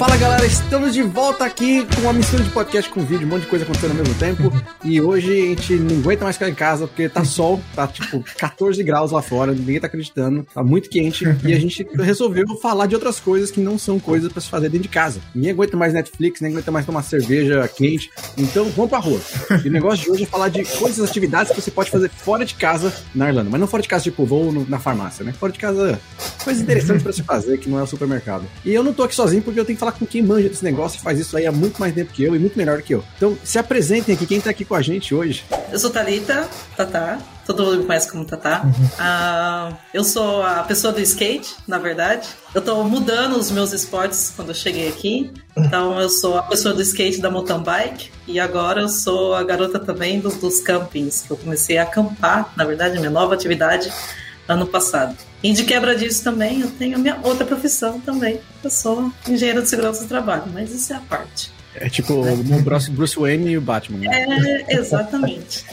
Fala galera, estamos de volta aqui com uma mistura de podcast com vídeo, um monte de coisa acontecendo ao mesmo tempo. E hoje a gente não aguenta mais ficar em casa porque tá sol, tá tipo 14 graus lá fora, ninguém tá acreditando, tá muito quente. E a gente resolveu falar de outras coisas que não são coisas para se fazer dentro de casa. Ninguém aguenta mais Netflix, ninguém aguenta mais tomar cerveja quente. Então vamos pra rua. E o negócio de hoje é falar de coisas, atividades que você pode fazer fora de casa na Irlanda. Mas não fora de casa, tipo, vou na farmácia, né? Fora de casa, coisas interessantes para se fazer que não é o supermercado. E eu não tô aqui sozinho porque eu tenho que falar com quem manja desse negócio e faz isso aí há muito mais tempo que eu e muito melhor que eu. Então, se apresentem aqui, quem tá aqui com a gente hoje. Eu sou Thalita, Tatá. Todo mundo me conhece como Tatá. Uhum. Uh, eu sou a pessoa do skate, na verdade. Eu tô mudando os meus esportes quando eu cheguei aqui. Então, eu sou a pessoa do skate da mountain bike. E agora eu sou a garota também dos, dos campings, que eu comecei a acampar, na verdade, minha nova atividade ano passado. E de quebra disso também, eu tenho a minha outra profissão também. Eu sou engenheiro de segurança do trabalho, mas isso é a parte. É tipo o Bruce, Bruce Wayne e o Batman. Né? É, exatamente.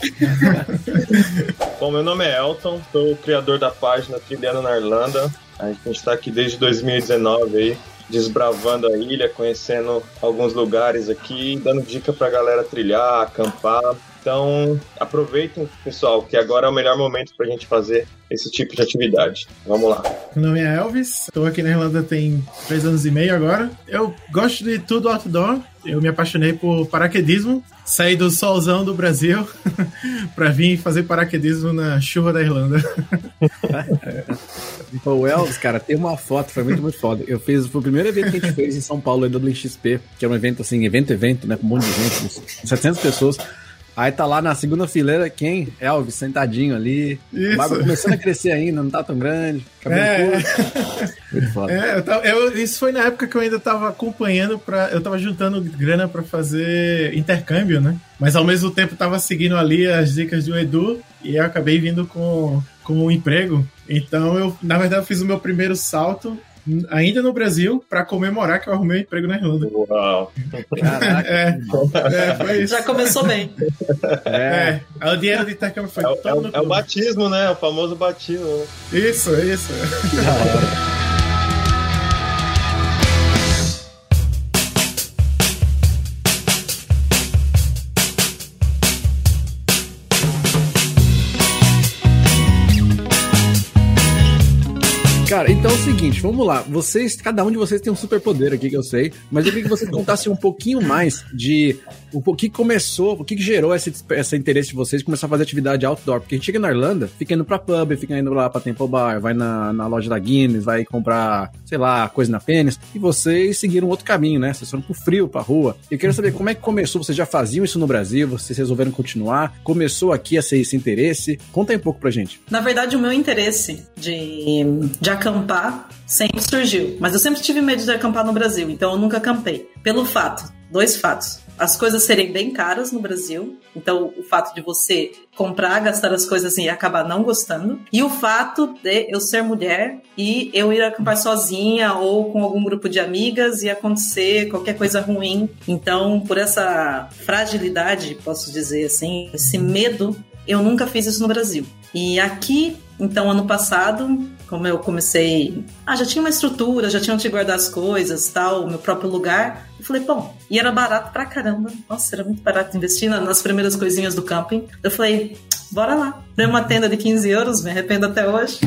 Bom, meu nome é Elton, sou o criador da página Trilhando na Irlanda. A gente está aqui desde 2019 aí, desbravando a ilha, conhecendo alguns lugares aqui, dando dica pra galera trilhar, acampar. Então, aproveitem, pessoal, que agora é o melhor momento para a gente fazer esse tipo de atividade. Vamos lá. Meu nome é Elvis, estou aqui na Irlanda tem três anos e meio agora. Eu gosto de tudo outdoor. Eu me apaixonei por paraquedismo. Saí do solzão do Brasil para vir fazer paraquedismo na chuva da Irlanda. o Elvis, cara, tem uma foto, foi muito, muito foda. Eu fiz, foi o primeiro evento que a gente fez em São Paulo, no XP, que é um evento assim, evento, evento, né, com um monte de gente, 700 pessoas. Aí tá lá na segunda fileira quem? Elvis, sentadinho ali. Isso. Barba começando a crescer ainda, não tá tão grande. Cabelo é. Muito foda. É, eu tava, eu, isso foi na época que eu ainda tava acompanhando para Eu tava juntando grana para fazer intercâmbio, né? Mas ao mesmo tempo tava seguindo ali as dicas do Edu e eu acabei vindo com, com um emprego. Então eu, na verdade, eu fiz o meu primeiro salto ainda no Brasil, para comemorar que eu arrumei um emprego na Irlanda. Uau! Caraca! É, é, foi isso. Já começou bem. É, é o dinheiro de intercâmbio foi é, todo é, é o batismo, né? O famoso batismo. Né? Isso, isso. Cara, então é o seguinte, vamos lá. Vocês, cada um de vocês tem um superpoder aqui que eu sei, mas eu queria que vocês contassem um pouquinho mais de o que começou, o que gerou esse, esse interesse de vocês começar a fazer atividade outdoor. Porque a gente chega na Irlanda, fica indo pra pub, fica indo lá pra Temple Bar, vai na, na loja da Guinness, vai comprar, sei lá, coisa na Pênis, e vocês seguiram outro caminho, né? Vocês foram pro frio, pra rua. Eu quero saber como é que começou, vocês já faziam isso no Brasil, vocês resolveram continuar, começou aqui a ser esse interesse? Conta aí um pouco pra gente. Na verdade, o meu interesse de, de acampar sempre surgiu. Mas eu sempre tive medo de acampar no Brasil, então eu nunca acampei. Pelo fato, dois fatos. As coisas serem bem caras no Brasil, então o fato de você comprar, gastar as coisas e acabar não gostando. E o fato de eu ser mulher e eu ir acampar sozinha ou com algum grupo de amigas e acontecer qualquer coisa ruim. Então, por essa fragilidade, posso dizer assim, esse medo, eu nunca fiz isso no Brasil. E aqui, então, ano passado, como eu comecei. Ah, já tinha uma estrutura, já tinha onde guardar as coisas, tal, meu próprio lugar. Eu falei, bom, e era barato pra caramba. Nossa, era muito barato investir nas primeiras coisinhas do camping. Eu falei, bora lá. Dei uma tenda de 15 euros, me arrependo até hoje.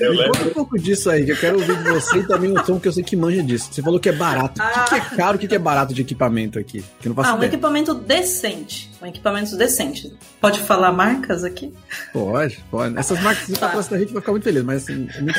me conta um pouco disso aí, que eu quero ouvir de você e também o Tom, que eu sei que manja disso. Você falou que é barato. Ah. O que, é caro, o que é barato de equipamento aqui? Que não ah, um ideia. equipamento decente. Um equipamento decente. Pode falar marcas aqui? Pode, pode. Essas marcas de tá. patrocínio a gente vai ficar muito feliz, mas assim, é muito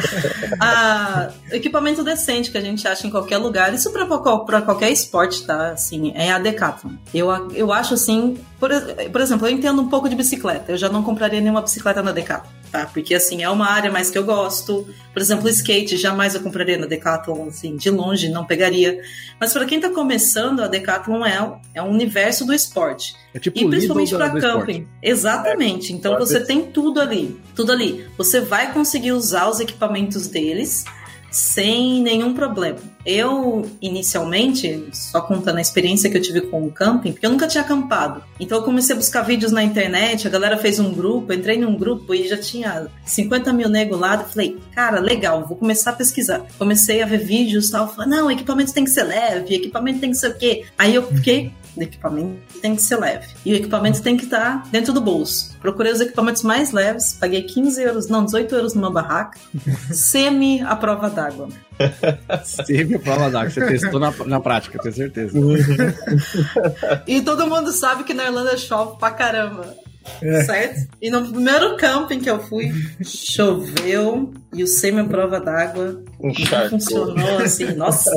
ah, Equipamento decente que a gente acha em qualquer lugar. Isso pra, pra qualquer esporte, tá? Assim, é a Decathlon. Eu, eu acho assim, por, por exemplo, eu entendo um pouco de bicicleta. Eu já não compraria nenhuma bicicleta na Decathlon, tá? Porque assim, é uma área mais que eu gosto. Por exemplo, skate, jamais eu compraria na Decathlon, assim, de longe não pegaria. Mas para quem tá começando, a Decathlon é, é um universo do esporte. É tipo e principalmente para camping. Esporte. Exatamente. É, então você tem tudo ali. Tudo ali. Você vai conseguir usar os equipamentos deles sem nenhum problema. Eu, inicialmente, só contando a experiência que eu tive com o camping, porque eu nunca tinha acampado. Então eu comecei a buscar vídeos na internet, a galera fez um grupo, entrei num grupo e já tinha 50 mil nego lá. Eu falei, cara, legal, vou começar a pesquisar. Comecei a ver vídeos e tal, falei, não, equipamento tem que ser leve, equipamento tem que ser o quê. Aí eu fiquei equipamento tem que ser leve. E o equipamento tem que estar dentro do bolso. Procurei os equipamentos mais leves, paguei 15 euros, não, 18 euros numa barraca, semi a prova d'água. Semi a prova d'água, você testou na, na prática, tenho certeza. e todo mundo sabe que na Irlanda chove pra caramba. É. Certo? E no primeiro camping que eu fui, choveu e o semi-prova d'água não funcionou assim. Nossa.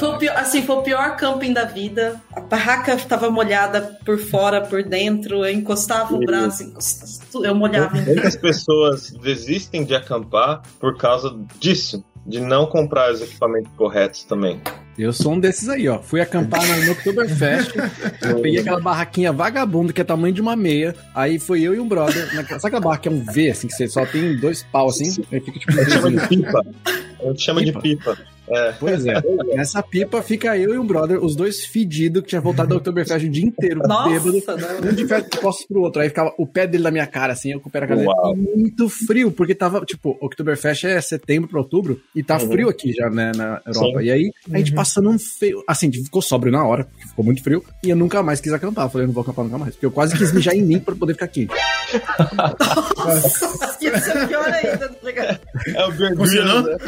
Foi o pior, assim, foi o pior camping da vida. A barraca estava molhada por fora, por dentro. Eu encostava o braço, encostava, eu molhava. Muitas pessoas desistem de acampar por causa disso de não comprar os equipamentos corretos também. Eu sou um desses aí, ó. Fui acampar no, Oktoberfest. eu peguei aquela barraquinha vagabunda que é tamanho de uma meia. Aí foi eu e um brother. Naquela, sabe aquela barra que é um V, assim, que você só tem dois pau assim? Aí fica tipo. A gente chama de pipa. A gente chama pipa. de pipa. É. Pois é. Nessa pipa fica eu e um brother, os dois fedidos, que tinha voltado do Oktoberfest o dia inteiro, Nossa, bêbado. Um de posso pro outro. Aí ficava o pé dele na minha cara, assim, eu com o pé na cara dele. Muito frio, porque tava, tipo, Oktoberfest é setembro pra outubro, e tá uhum. frio aqui já, né, na Europa. Sim. E aí, a gente uhum. passando um feio. Assim, ficou sóbrio na hora, porque ficou muito frio, e eu nunca mais quis acampar. Eu falei, eu não vou acampar nunca mais. Porque eu quase quis mijar em mim pra poder ficar quente. Nossa, isso é pior ainda, tá ligado? É o Bear Grylls,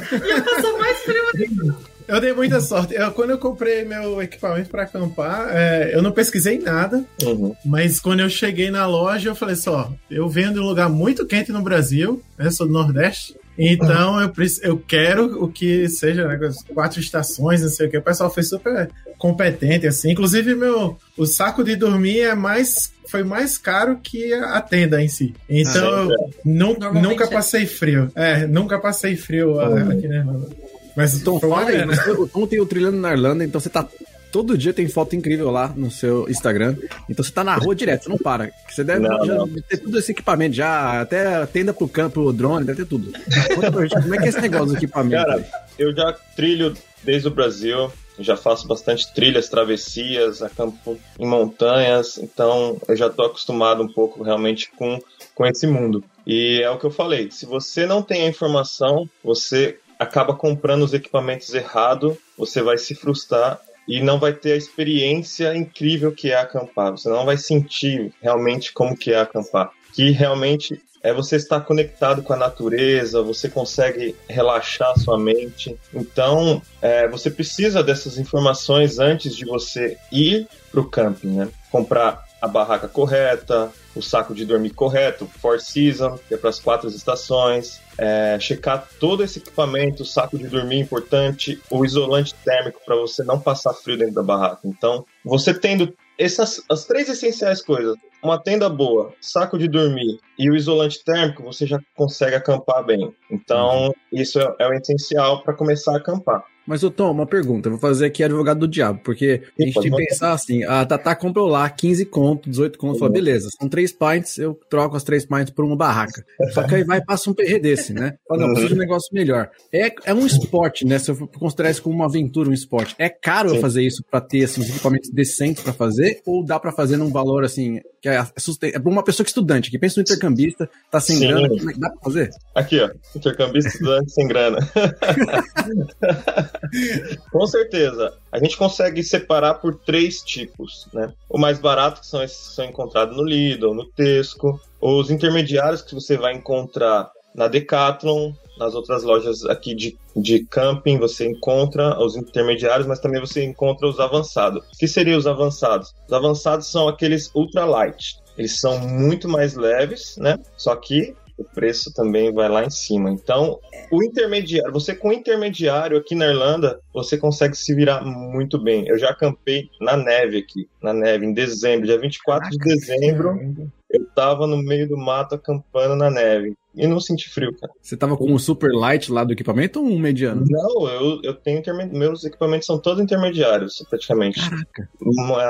passar mais frio eu dei muita sorte. Eu, quando eu comprei meu equipamento para acampar, é, eu não pesquisei nada, uhum. mas quando eu cheguei na loja, eu falei só, eu venho de um lugar muito quente no Brasil, né, sou do Nordeste, então eu, eu quero o que seja, né, quatro estações, não sei o que. O pessoal foi super competente, assim. Inclusive, meu, o saco de dormir é mais. Foi mais caro que a tenda em si. Então, ah, é. nu, nunca passei frio. É, nunca passei frio uhum. aqui, né? Mas então, fala aí, né? ontem eu trilhando na Irlanda, então você tá todo dia tem foto incrível lá no seu Instagram. Então você tá na rua direto, você não para. Você deve não, não. ter tudo esse equipamento já, até tenda pro campo, o drone, deve ter tudo. Conta pra gente, como é que é esse negócio do equipamento? Cara, aí? eu já trilho desde o Brasil, já faço bastante trilhas, travessias, acampo em montanhas, então eu já tô acostumado um pouco realmente com, com esse mundo. E é o que eu falei, se você não tem a informação, você acaba comprando os equipamentos errado, você vai se frustrar e não vai ter a experiência incrível que é acampar. Você não vai sentir realmente como que é acampar. Que realmente é você estar conectado com a natureza, você consegue relaxar sua mente. Então, é, você precisa dessas informações antes de você ir para o camping, né? Comprar a barraca correta, o saco de dormir correto, Four Season, que é para as quatro estações, é, checar todo esse equipamento, o saco de dormir importante, o isolante térmico para você não passar frio dentro da barraca. Então, você tendo essas as três essenciais coisas, uma tenda boa, saco de dormir e o isolante térmico, você já consegue acampar bem. Então, uhum. isso é, é o essencial para começar a acampar. Mas, ô Tom, uma pergunta. Eu vou fazer aqui advogado do diabo, porque a gente tem que pensar assim: a Tatá comprou lá 15 conto, 18 conto, fala, beleza, são três pints, eu troco as três pints por uma barraca. Só que aí vai e passa um perre desse, né? Fala, não, preciso de um negócio melhor. É, é um esporte, né? Se eu considerar isso como uma aventura, um esporte. É caro Sim. eu fazer isso para ter assim, os equipamentos decentes para fazer? Ou dá para fazer num valor assim, que é, é para uma pessoa que é estudante, que pensa no intercambista, tá sem Sim. grana, é dá pra fazer? Aqui, ó, intercambista estudante sem grana. Com certeza. A gente consegue separar por três tipos, né? O mais barato, que são esses que são encontrados no Lidl, no Tesco. Os intermediários que você vai encontrar na Decathlon, nas outras lojas aqui de, de camping você encontra os intermediários, mas também você encontra os avançados. O que seriam os avançados? Os avançados são aqueles ultralight. Eles são muito mais leves, né? Só que o preço também vai lá em cima. Então, o intermediário, você com o intermediário aqui na Irlanda, você consegue se virar muito bem. Eu já acampei na neve aqui, na neve, em dezembro, dia 24 Caraca, de dezembro. Eu tava no meio do mato acampando na neve. E não senti frio, cara. Você tava com o super light lá do equipamento ou um mediano? Não, eu, eu tenho intermediário. Meus equipamentos são todos intermediários, praticamente. Caraca.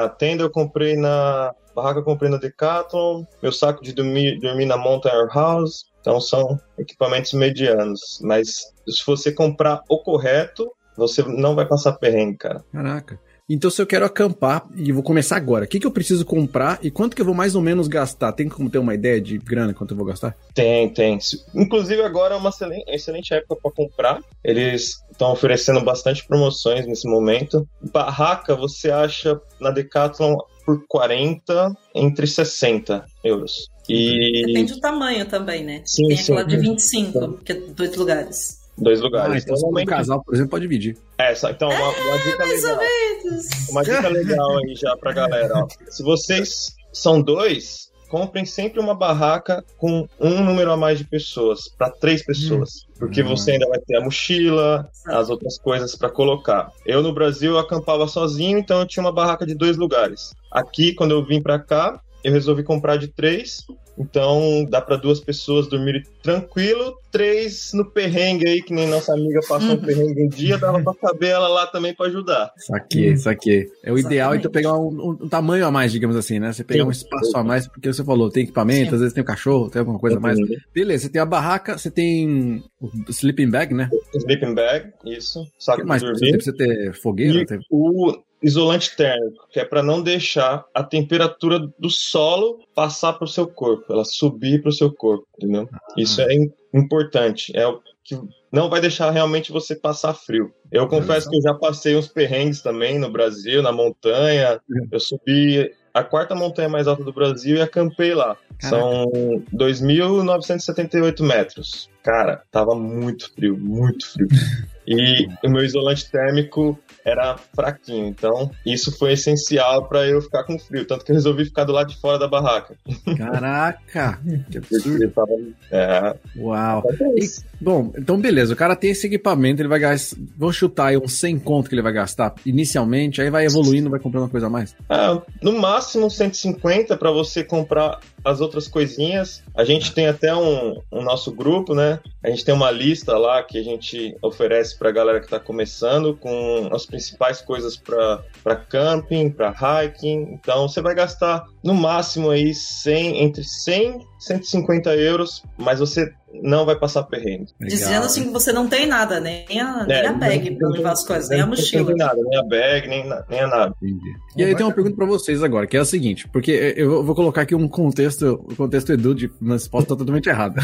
A tenda eu comprei na barraca eu comprei na Decathlon, meu saco de dormir, dormir na Mountain House, Então são equipamentos medianos. Mas se você comprar o correto, você não vai passar perrengue, cara. Caraca. Então, se eu quero acampar e vou começar agora, o que, que eu preciso comprar e quanto que eu vou mais ou menos gastar? Tem como ter uma ideia de grana quanto eu vou gastar? Tem, tem. Inclusive, agora é uma excelente, excelente época para comprar. Eles estão oferecendo bastante promoções nesse momento. Barraca você acha na Decathlon por 40, entre 60 euros. E... Depende do tamanho também, né? Sim, Tem sim. aquela de 25, que é dois lugares. Dois lugares. Ah, então, então um casal, por exemplo, pode dividir. É, então uma, uma é, dica legal. Uma dica legal aí já pra galera. Ó. Se vocês são dois, comprem sempre uma barraca com um número a mais de pessoas, para três pessoas. Hum. Porque hum. você ainda vai ter a mochila, as outras coisas para colocar. Eu no Brasil eu acampava sozinho, então eu tinha uma barraca de dois lugares. Aqui, quando eu vim para cá, eu resolvi comprar de três então dá para duas pessoas dormirem tranquilo, três no perrengue aí, que nem nossa amiga passou um uhum. perrengue um dia, dava pra caber ela lá também para ajudar. Saquei, saquei. É o ideal então pegar um, um, tamanho a mais, digamos assim, né? Você pegar Sim. um espaço a mais, porque você falou, tem equipamento, Sim. às vezes tem o um cachorro, tem alguma coisa a mais. Beleza, você tem a barraca, você tem o sleeping bag, né? Sleeping bag, isso. Saco que mais? Você precisa ter fogueira? Tem... O isolante térmico, que é para não deixar a temperatura do solo passar para o seu corpo, ela subir para o seu corpo, entendeu? Ah. Isso é importante, é o que não vai deixar realmente você passar frio. Eu confesso que eu já passei uns perrengues também no Brasil, na montanha. Eu subi a quarta montanha mais alta do Brasil e acampei lá. Caraca. São 2.978 metros. Cara, tava muito frio, muito frio. E o meu isolante térmico era fraquinho. Então, isso foi essencial para eu ficar com frio. Tanto que eu resolvi ficar do lado de fora da barraca. Caraca! que absurdo. É. Uau! E, bom, então beleza. O cara tem esse equipamento, ele vai gastar. Vou chutar aí uns 100 conto que ele vai gastar inicialmente, aí vai evoluindo, vai comprando uma coisa a mais? É, no máximo 150 para você comprar as outras coisinhas. A gente tem até um, um nosso grupo, né? A gente tem uma lista lá que a gente oferece para a galera que está começando com as principais coisas para camping, para hiking. Então você vai gastar no máximo aí 100, entre 100 e 150 euros, mas você não vai passar perrengue. Dizendo assim que você não tem nada, nem a, nem é, a bag para levar as coisas, nem a mochila. Não tem nada, nem a bag, nem, nem a nada. Entendi. E aí tem uma pergunta para vocês agora, que é a seguinte, porque eu vou colocar aqui um contexto, o contexto Edu, de, mas posso estar totalmente errado.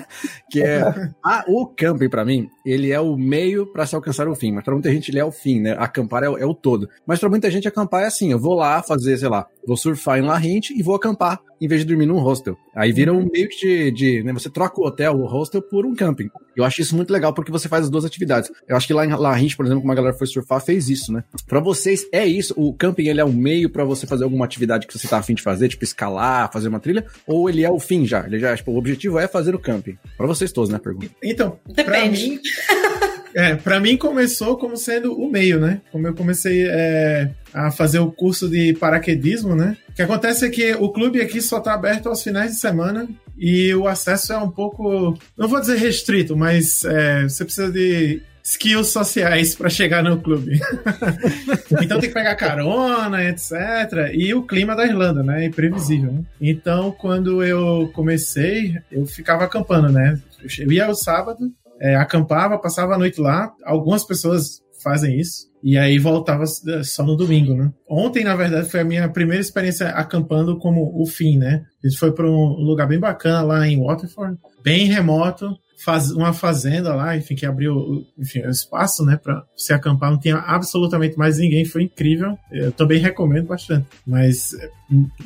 que é, a, o camping para mim, ele é o meio para se alcançar o fim, mas para muita gente ele é o fim, né? Acampar é, é o todo. Mas para muita gente acampar é assim, eu vou lá fazer, sei lá, vou surfar em Larrente e vou acampar em vez de dormir num hostel. Aí vira um meio de, de né, você troca o hotel, o hostel por um camping. Eu acho isso muito legal porque você faz as duas atividades. Eu acho que lá em Larrente, por exemplo, como a galera foi surfar, fez isso, né? Para vocês é isso, o camping ele é um meio para você fazer alguma atividade que você tá afim de fazer, tipo escalar, fazer uma trilha, ou ele é o fim já? Ele já, tipo, o objetivo é fazer o camping. Para vocês todos, né, pergunta. Então, depende. Mim... É, para mim começou como sendo o meio, né? Como eu comecei é, a fazer o curso de paraquedismo, né? O que acontece é que o clube aqui só tá aberto aos finais de semana e o acesso é um pouco, não vou dizer restrito, mas é, você precisa de skills sociais para chegar no clube. então tem que pegar carona, etc. E o clima da Irlanda, né? É imprevisível. Né? Então, quando eu comecei, eu ficava acampando, né? Eu ia ao sábado, é, acampava, passava a noite lá. Algumas pessoas fazem isso. E aí voltava só no domingo, né? Ontem, na verdade, foi a minha primeira experiência acampando como o fim, né? A gente foi para um lugar bem bacana lá em Waterford, bem remoto, faz, uma fazenda lá, enfim, que abriu enfim, o espaço, né, para se acampar. Não tinha absolutamente mais ninguém, foi incrível. Eu também recomendo bastante. Mas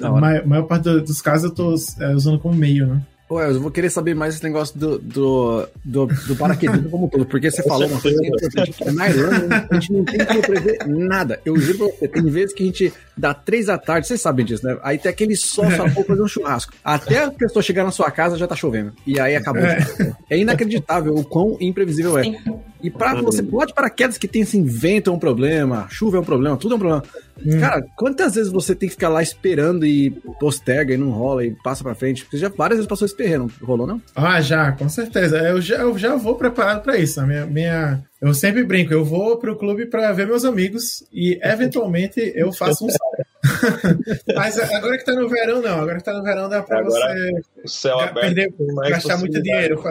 a maior, maior parte dos casos eu tô é, usando como meio, né? Ué, eu vou querer saber mais esse negócio do, do, do, do paraquedismo como todo, porque você falou uma coisa que na Irlanda a gente não tem como prever nada. Eu juro pra você, tem vezes que a gente dá três da tarde, vocês sabem disso, né? Aí tem aquele sol, só for fazer um churrasco. Até a pessoa chegar na sua casa já tá chovendo. E aí acabou. É, é inacreditável o quão imprevisível é. E para você pode paraquedas que tem assim, vento é um problema, chuva é um problema, tudo é um problema. Hum. Cara, quantas vezes você tem que ficar lá esperando e posterga e não rola e passa pra frente? Você já várias vezes passou esse terreno, rolou não? Ah, já, com certeza. Eu já, eu já vou preparado para isso. A minha, minha, eu sempre brinco, eu vou pro clube para ver meus amigos e eventualmente eu faço um Mas agora que tá no verão, não. Agora que tá no verão, dá pra agora, você. O céu aberto. Perder, gastar muito dinheiro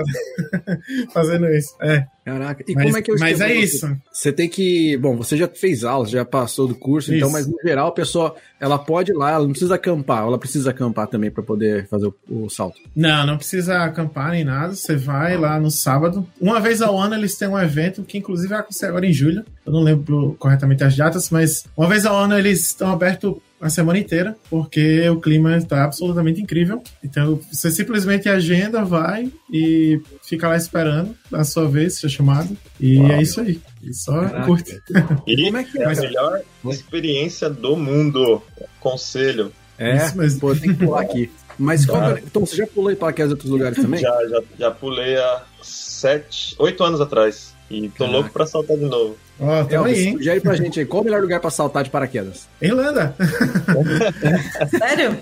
fazendo, isso. É. Caraca, e mas, como é que eu Mas é isso. Você tem que. Bom, você já fez aulas, já passou do curso, então, isso. então, mas no geral a pessoa ela pode ir lá, ela não precisa acampar, ela precisa acampar também para poder fazer o, o, salto. Não, não precisa acampar nem nada. Você vai lá no sábado. Uma vez ao ano eles têm um evento que, inclusive, vai acontecer agora em julho. Eu não lembro corretamente as datas, mas uma vez ao ano eles estão abertos a semana inteira, porque o clima está absolutamente incrível. Então você simplesmente agenda, vai e fica lá esperando a sua vez ser chamado. E Uau. é isso aí. E só Caraca. curte. E como é que é a melhor experiência do mundo? Conselho. É, isso mesmo. Pô, tem que pular aqui. Mas ah. então você já pulou para aqueles outros lugares também? Já, já, já pulei há sete, oito anos atrás. E tô Caraca. louco pra saltar de novo. Ó, oh, aí, hein? Sugere pra gente aí, qual o melhor lugar pra saltar de paraquedas? Irlanda. Sério?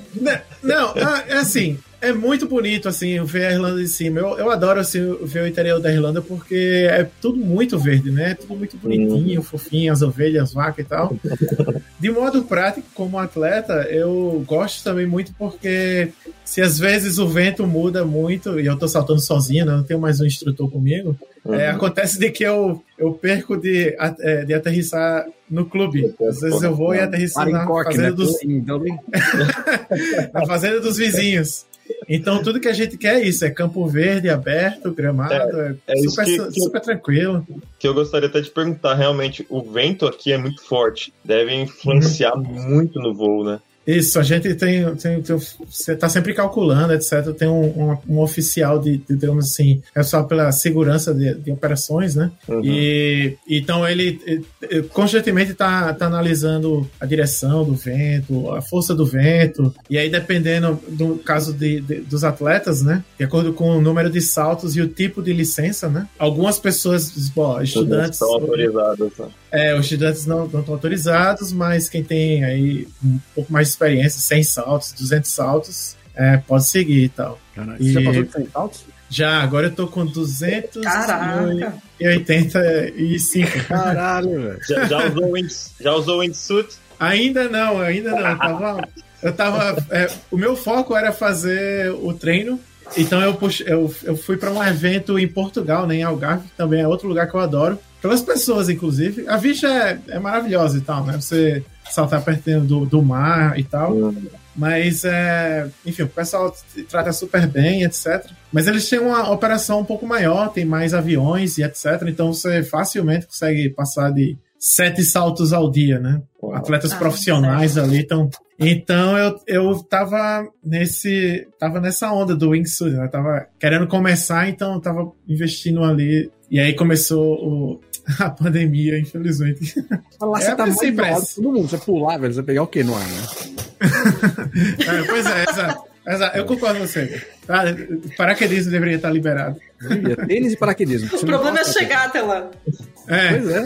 Não, ah, é assim, é muito bonito, assim, ver a Irlanda de cima. Eu, eu adoro, assim, ver o interior da Irlanda porque é tudo muito verde, né? É tudo muito bonitinho, fofinho, as ovelhas, as vacas e tal. De modo prático, como atleta, eu gosto também muito porque se às vezes o vento muda muito e eu tô saltando sozinho, né? não tenho mais um instrutor comigo, é, uhum. é, acontece de que eu, eu perco de, é, de aterrissar no clube. Às vezes eu vou e aterrisso na fazenda né? dos... na fazenda dos vizinhos. Então tudo que a gente quer é isso, é campo verde, aberto, gramado, é, é, é super, que, super tranquilo. Que eu gostaria até de perguntar, realmente, o vento aqui é muito forte, deve influenciar uhum. muito no voo, né? Isso, a gente tem, tem, tem você está sempre calculando, etc. Tem um, um, um oficial de, de, digamos assim, é só pela segurança de, de operações, né? Uhum. E então ele, ele constantemente está tá analisando a direção do vento, a força do vento, e aí dependendo do caso de, de, dos atletas, né? De acordo com o número de saltos e o tipo de licença, né? Algumas pessoas, bom, estudantes. Estão autorizados, né? É, os estudantes não, não estão autorizados, mas quem tem aí um pouco mais experiência, 100 saltos, 200 saltos, é, pode seguir e tal. Caraca, e... Você já passou de 100 saltos? Já, agora eu tô com 285. Caralho, velho. Já, já, usou o já usou o windsuit? Ainda não, ainda não. Eu tava, eu tava é, o meu foco era fazer o treino então eu, puxei, eu, eu fui para um evento em Portugal, né, em Algarve, também é outro lugar que eu adoro. Pelas pessoas, inclusive. A vista é, é maravilhosa e tal, né? Você saltar perto do, do mar e tal. Mas, é, enfim, o pessoal trata super bem, etc. Mas eles têm uma operação um pouco maior, tem mais aviões e etc. Então você facilmente consegue passar de sete saltos ao dia, né? Atletas ah, profissionais certo. ali estão. Então eu, eu tava nesse. tava nessa onda do wingsuit, né? tava querendo começar, então tava investindo ali. E aí começou o, a pandemia, infelizmente. Lá, é, você tá muito alto, todo mundo. Você pular, velho, você pegar o que no ar, né? é, pois é, exato. exato. Eu concordo com você. Ah, paraquedismo deveria estar liberado. Tênis e paraquedismo. O problema é chegar até lá. É. Pois é.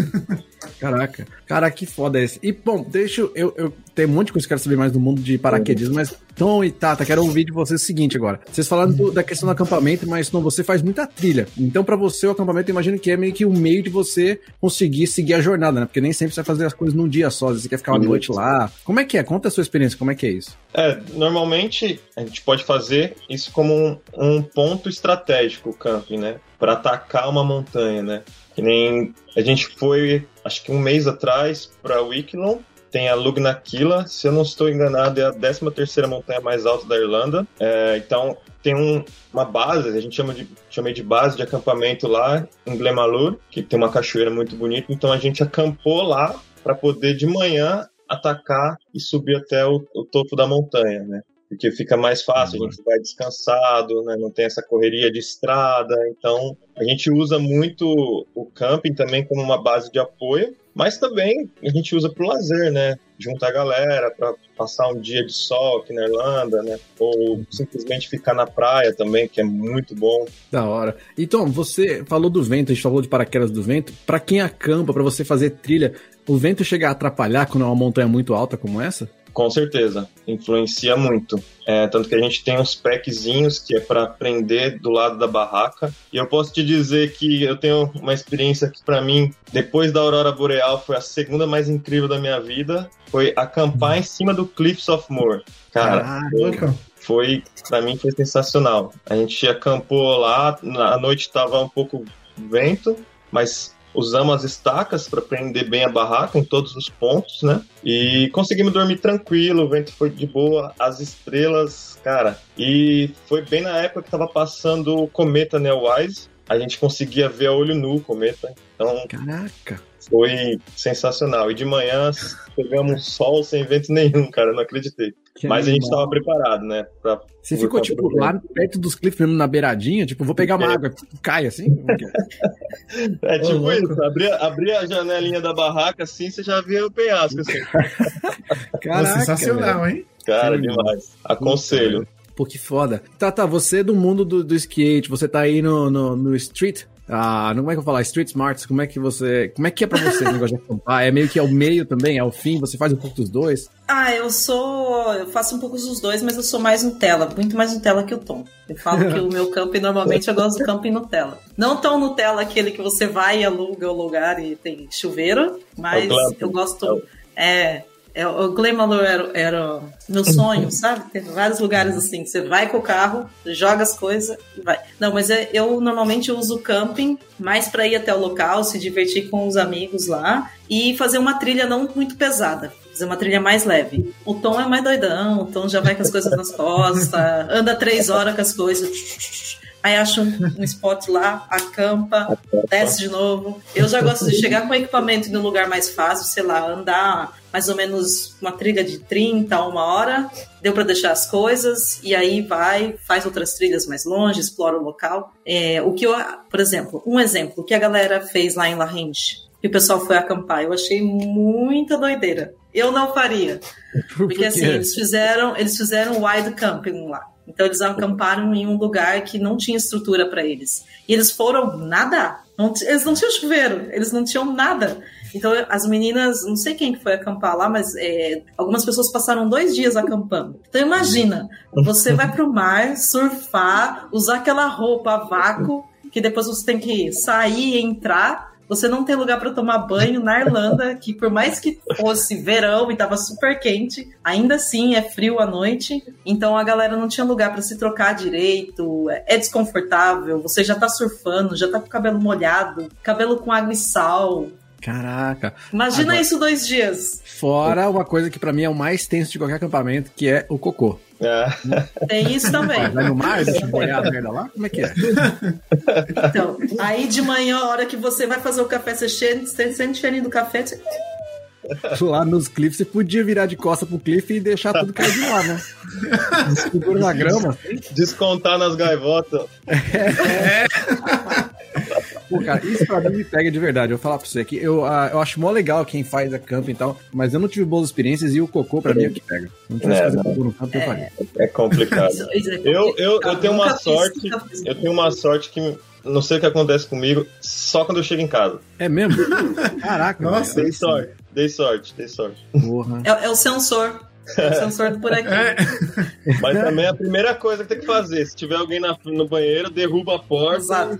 Caraca. Cara, que foda esse. E, bom, deixa eu, eu. Tem um monte de coisa que eu quero saber mais do mundo de paraquedismo, mas Tom e Tata, quero ouvir de vocês o seguinte agora. Vocês falaram do, da questão do acampamento, mas não, você faz muita trilha. Então, para você, o acampamento, eu imagino que é meio que o um meio de você conseguir seguir a jornada, né? Porque nem sempre você vai fazer as coisas num dia só, você quer ficar uma uhum. noite lá. Como é que é? Conta a sua experiência, como é que é isso? É, normalmente a gente pode fazer isso como um, um ponto estratégico, o camping, né? Para atacar uma montanha, né? Que nem a gente foi, acho que um mês atrás, para Wicklow. Tem a Lugnaquilla, se eu não estou enganado, é a 13 terceira montanha mais alta da Irlanda. É, então, tem um, uma base, a gente chama de, chamei de base de acampamento lá em Glemalur, que tem uma cachoeira muito bonita. Então, a gente acampou lá para poder de manhã atacar e subir até o, o topo da montanha, né? Porque fica mais fácil, a gente vai descansado, né? não tem essa correria de estrada, então a gente usa muito o camping também como uma base de apoio, mas também a gente usa para o lazer, né? Juntar a galera para passar um dia de sol aqui na Irlanda, né? Ou simplesmente ficar na praia também, que é muito bom. Da hora. Então, você falou do vento, a gente falou de paraquedas do vento. Para quem acampa, para você fazer trilha, o vento chega a atrapalhar quando é uma montanha muito alta como essa? Com certeza, influencia muito. É, tanto que a gente tem uns packzinhos que é para prender do lado da barraca. E eu posso te dizer que eu tenho uma experiência que, para mim, depois da Aurora Boreal, foi a segunda mais incrível da minha vida. Foi acampar em cima do Cliffs of Moher. Cara, foi, foi para mim foi sensacional. A gente acampou lá, a noite tava um pouco vento, mas usamos as estacas para prender bem a barraca em todos os pontos, né? E conseguimos dormir tranquilo, o vento foi de boa, as estrelas, cara. E foi bem na época que tava passando o cometa Neowise. A gente conseguia ver a olho nu o cometa. Então, Caraca! Foi sensacional. E de manhã pegamos sol sem vento nenhum, cara. Não acreditei. Que Mas animal. a gente estava preparado, né? Pra Você ficou, tipo, lá perto dos cliffs, mesmo na beiradinha? Tipo, vou pegar uma é. água, cai assim? é tipo isso, abrir, abrir a janelinha da barraca assim, você já vê o penhasco. Assim. Caraca, sensacional, hein? Cara, demais. Aconselho. Pô, que foda. Tá, tá, você é do mundo do, do skate, você tá aí no, no, no street, ah, como é que eu vou falar? Street Smarts, como é que você. Como é que é pra você o negócio de acampar? É meio que é o meio também, é o fim, você faz um pouco dos dois? Ah, eu sou. Eu faço um pouco dos dois, mas eu sou mais Nutella, muito mais Nutella que o Tom. Eu falo que o meu camping, normalmente, eu gosto do camping Nutella. Não tão Nutella aquele que você vai e aluga o lugar e tem chuveiro, mas eu gosto. É, é, o Glenmalure era, era meu sonho, sabe? Tem vários lugares assim, você vai com o carro, joga as coisas e vai. Não, mas é, eu normalmente uso o camping mais para ir até o local, se divertir com os amigos lá e fazer uma trilha não muito pesada. Fazer uma trilha mais leve. O Tom é mais doidão, o Tom já vai com as coisas nas costas, anda três horas com as coisas aí acha um, um spot lá, acampa, desce de novo. Eu já gosto de chegar com equipamento no lugar mais fácil, sei lá, andar mais ou menos uma trilha de 30 a uma hora, deu para deixar as coisas, e aí vai, faz outras trilhas mais longe, explora o local. É, o que eu, por exemplo, um exemplo, o que a galera fez lá em La Range, que o pessoal foi acampar, eu achei muita doideira. Eu não faria. Porque assim, eles fizeram, eles fizeram wide camping lá. Então eles acamparam em um lugar que não tinha estrutura para eles. E eles foram nadar. Não, eles não tinham chuveiro, eles não tinham nada. Então as meninas, não sei quem que foi acampar lá, mas é, algumas pessoas passaram dois dias acampando. Então imagina, você vai para o mar, surfar, usar aquela roupa a vácuo, que depois você tem que sair e entrar você não tem lugar para tomar banho na Irlanda, que por mais que fosse verão e tava super quente, ainda assim é frio à noite. Então a galera não tinha lugar para se trocar direito, é desconfortável. Você já tá surfando, já tá com o cabelo molhado, cabelo com água e sal. Caraca. Imagina Agora, isso dois dias. Fora uma coisa que para mim é o mais tenso de qualquer acampamento, que é o cocô. É. Tem isso também. Vai no mar, deixa molhar a merda lá? Como é que é? Então, aí de manhã, a hora que você vai fazer o café, você sente cheirinho do café, você... Lá nos cliffs você podia virar de costa pro cliff e deixar tudo cair de lá, né? Segura na grama. Descontar nas gaivotas. É. Pô, cara, isso pra mim me pega de verdade. Eu vou falar pra você aqui. Eu, uh, eu acho mó legal quem faz a campo e tal, mas eu não tive boas experiências e o cocô pra mim é o que pega. Não tivesse é, cocô no campo, é, eu faria. É complicado. eu, eu, eu tenho uma sorte. Eu tenho uma sorte que não sei o que acontece comigo, só quando eu chego em casa. É mesmo? Caraca, Nossa, dei sorte, dei sorte, dei sorte. É, é o sensor. É sensor por aqui. É. Mas também é a primeira coisa que tem que fazer. Se tiver alguém na, no banheiro, derruba a porta. Exato.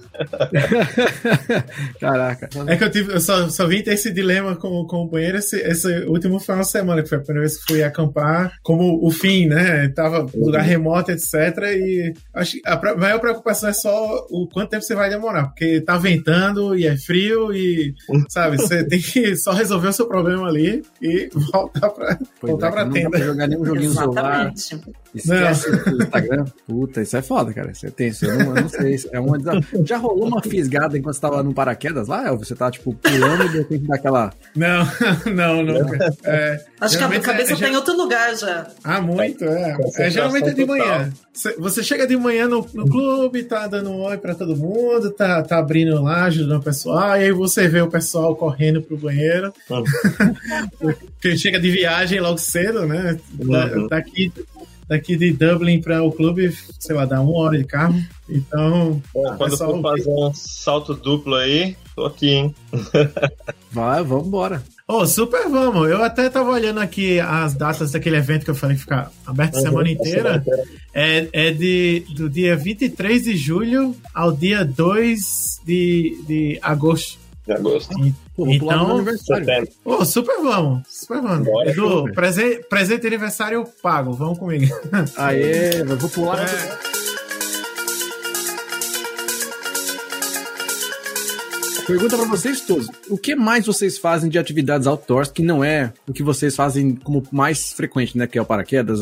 Caraca. É que eu, tive, eu só, só vim ter esse dilema com, com o banheiro esse, esse último final de semana, que foi a primeira vez que fui acampar, como o fim, né? Tava uhum. lugar remoto, etc. E acho que a maior preocupação é só o quanto tempo você vai demorar, porque tá ventando e é frio e, sabe, você tem que só resolver o seu problema ali e voltar pra, voltar é, pra tenda pra jogar nenhum joguinho Exatamente. celular. Esquece o Instagram. Puta, isso é foda, cara. Isso é tenso. Eu não, eu não sei. É uma Já rolou uma fisgada enquanto você tava no paraquedas lá? Ou você tá, tipo, pulando e de repente dá aquela. Não, não, não. É, Acho que a cabeça é, tá em outro lugar já. Ah, muito, é. é geralmente é de manhã. Você chega de manhã no, no clube, tá dando um oi pra todo mundo, tá, tá abrindo lá, ajudando o pessoal, e aí você vê o pessoal correndo pro banheiro. Porque chega de viagem logo cedo, né? Uhum. Daqui daqui de Dublin para o clube, sei lá, dá uma hora de carro. Então. Bom, quando for fazer um salto duplo aí, tô aqui, hein? Vai, vamos embora. Oh, super vamos. Eu até tava olhando aqui as datas daquele evento que eu falei que fica aberto a uhum, semana inteira. É, é de, do dia 23 de julho ao dia 2 de, de agosto. De agosto. Pô, então, oh, super vamos. Super vamos. Bora, Edu, presente, presente aniversário pago. Vamos comigo. Aê, vou pular. É. Pergunta para vocês todos: o que mais vocês fazem de atividades outdoors que não é o que vocês fazem como mais frequente, né? Que é o paraquedas,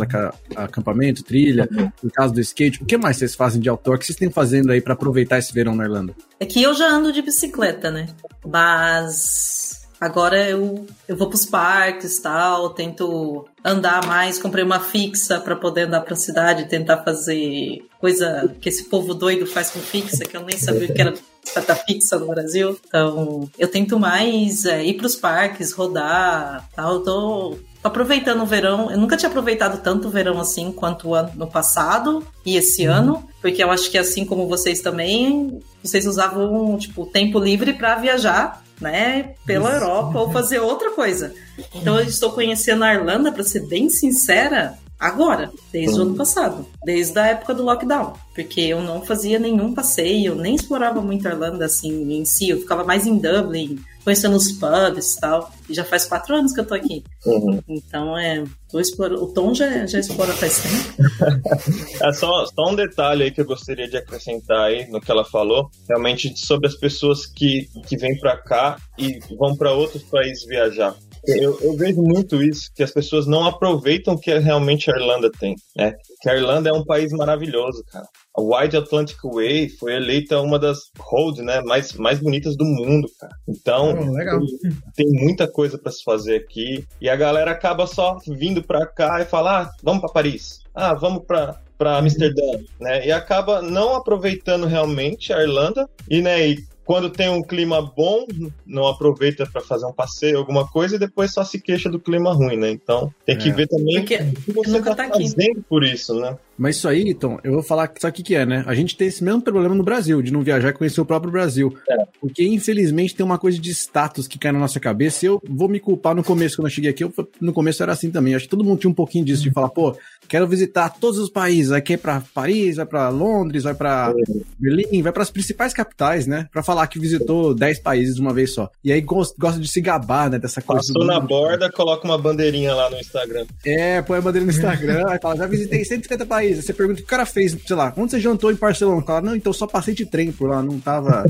acampamento, trilha, no caso do skate. O que mais vocês fazem de outdoor? O que vocês têm fazendo aí para aproveitar esse verão na Irlanda? É que eu já ando de bicicleta, né? Mas Agora eu, eu vou pros parques tal, tento andar mais, comprei uma fixa para poder andar pra cidade, tentar fazer coisa que esse povo doido faz com fixa, que eu nem sabia que era estar fixa no Brasil. Então, eu tento mais é, ir pros parques, rodar tal. Eu tô aproveitando o verão. Eu nunca tinha aproveitado tanto o verão assim quanto o ano passado e esse uhum. ano, porque eu acho que assim como vocês também, vocês usavam tipo tempo livre para viajar né, pela Isso. Europa ou fazer outra coisa. Então eu estou conhecendo a Irlanda, para ser bem sincera, agora, desde o ano passado, desde a época do lockdown, porque eu não fazia nenhum passeio, nem explorava muito a Irlanda assim em si, eu ficava mais em Dublin, conhecendo os pubs e tal. E já faz quatro anos que eu tô aqui. Uhum. Então é. Exploro... O Tom já, já explora faz tempo. é só, só um detalhe aí que eu gostaria de acrescentar aí no que ela falou, realmente sobre as pessoas que, que vêm para cá e vão para outros países viajar. Eu, eu, vejo muito isso, que as pessoas não aproveitam o que realmente a Irlanda tem, né? Que a Irlanda é um país maravilhoso, cara. A Wide Atlantic Way foi eleita uma das roads, né, mais, mais bonitas do mundo, cara. Então, oh, tem muita coisa para se fazer aqui e a galera acaba só vindo para cá e fala: "Ah, vamos para Paris. Ah, vamos para para Amsterdã, né? E acaba não aproveitando realmente a Irlanda e né, e quando tem um clima bom, não aproveita para fazer um passeio, alguma coisa, e depois só se queixa do clima ruim, né? Então tem que é. ver também Porque o que você tá, tá fazendo por isso, né? Mas isso aí, então, eu vou falar, sabe o que, que é, né? A gente tem esse mesmo problema no Brasil, de não viajar e conhecer o próprio Brasil. É. Porque, infelizmente, tem uma coisa de status que cai na nossa cabeça. Eu vou me culpar no começo, quando eu cheguei aqui, eu, no começo era assim também. Acho que todo mundo tinha um pouquinho disso, de falar, pô, quero visitar todos os países. Aí quer ir pra Paris, vai pra Londres, vai pra é. Berlim, vai para as principais capitais, né? Pra falar que visitou 10 países de uma vez só. E aí gosta, de se gabar, né? Dessa coisa. Passou na borda, coloca uma bandeirinha lá no Instagram. É, põe a bandeirinha no Instagram, aí fala, já visitei 150 países. Você pergunta o que o cara fez, sei lá, onde você jantou em Barcelona? Fala, não, então só passei de trem por lá, não tava.